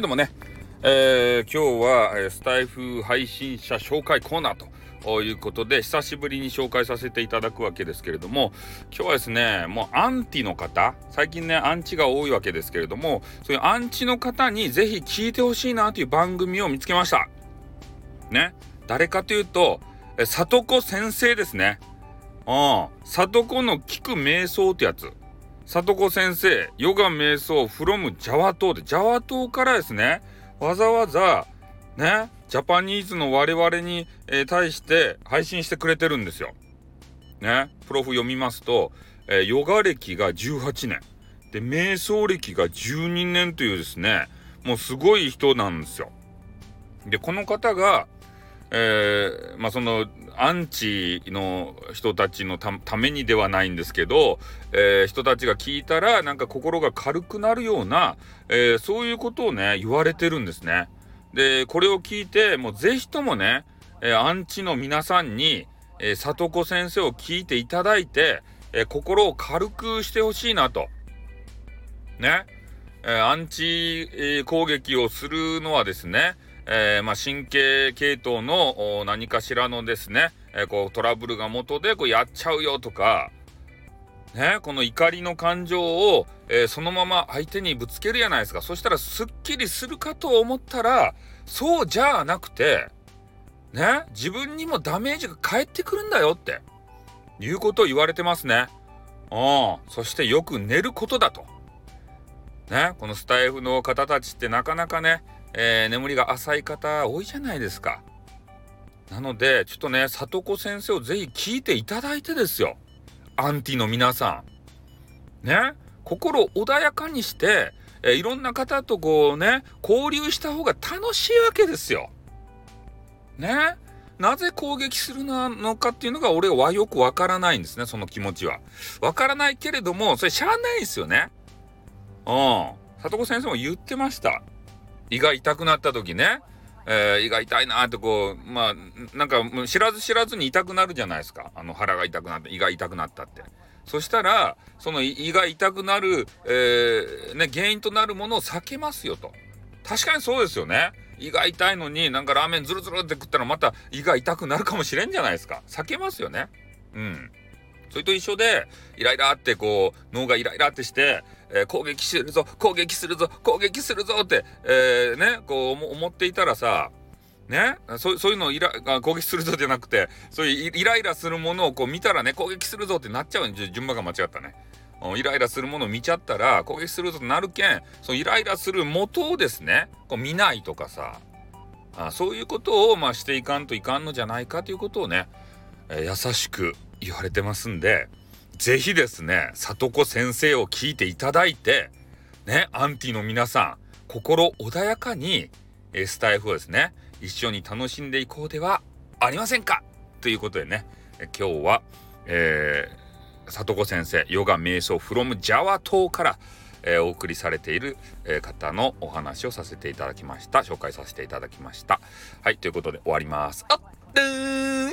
はいどうもね、えー、今日はえスタイフ配信者紹介コーナーということで久しぶりに紹介させていただくわけですけれども今日はですねもうアンティの方最近ねアンチが多いわけですけれどもそういうアンチの方にぜひ聞いてほしいなという番組を見つけました。ね。誰かというと里子先生ですね。うん。里子の聞く瞑想ってやつ。里子先生、ヨガ瞑想 from ジャワ島で、ジャワ島からですね、わざわざ、ね、ジャパニーズの我々に、え対して配信してくれてるんですよ。ね、プロフ読みますと、えーヨガ歴が18年。で、瞑想歴が12年というですね、もうすごい人なんですよ。で、この方が、えーまあそのアンチの人たちのためにではないんですけど、えー人たちが聞いたらなんか心が軽くなるような、えーそういうことをね言われてるんですね。でこれを聞いてもうぜひともね、えアンチの皆さんに、えー、里子先生を聞いていただいて、え心を軽くしてほしいなと。ね。えアンチ、攻撃をするのはですね、えーまあ、神経系統の何かしらのですね、えーこうトラブルが元でこうやっちゃうよとか、ね、この怒りの感情を、えーそのまま相手にぶつけるじゃないですか。そしたらすっきりするかと思ったら、そうじゃなくて、ね、自分にもダメージが返ってくるんだよって、いうことを言われてますね。うん。そしてよく寝ることだと。ね、このスタイフの方たちってなかなかね、えー眠りが浅い方多いじゃないですか。なので、ちょっとね、里子先生をぜひ聞いていただいてですよ。アンティの皆さん。ね、心穏やかにして、えーいろんな方とこうね、交流した方が楽しいわけですよ。ね。なぜ攻撃するのかっていうのが俺はよくわからないんですね、その気持ちは。わからないけれども、それしゃあないですよね。うん。里子先生も言ってました。胃が痛くなった時ね、えー胃が痛いなってこう、まあ、なんか知らず知らずに痛くなるじゃないですか。あの腹が痛くなって、胃が痛くなったって。そしたら、その胃が痛くなる、えーね、原因となるものを避けますよと。確かにそうですよね。胃が痛いのになんかラーメンズルズルって食ったらまた胃が痛くなるかもしれんじゃないですか。避けますよね。うん。それと一緒で、イライラってこう、脳がイライラってして、えー攻撃するぞ、攻撃するぞ、攻撃するぞって、えーね、こう思っていたらさ、ね、そうそういうのをイラ攻撃するぞじゃなくて、そういうイライラするものをこう見たらね、攻撃するぞってなっちゃうんで、順番が間違ったね。イライラするものを見ちゃったら、攻撃するぞとなるけん、そのイライラする元をですね、こう見ないとかさ、あそういうことをまあしていかんといかんのじゃないかということをね、えー優しく言われてますんで、ぜひですね、里子先生を聞いていただいて、ね、アンティの皆さん、心穏やかに、えスタイフをですね、一緒に楽しんでいこうではありませんか？ということでね、今日は、えー里子先生、ヨガ瞑想 from ジャワ島から、えーお送りされている、えー方のお話をさせていただきました。紹介させていただきました。はい、ということで終わります。あっ、ーん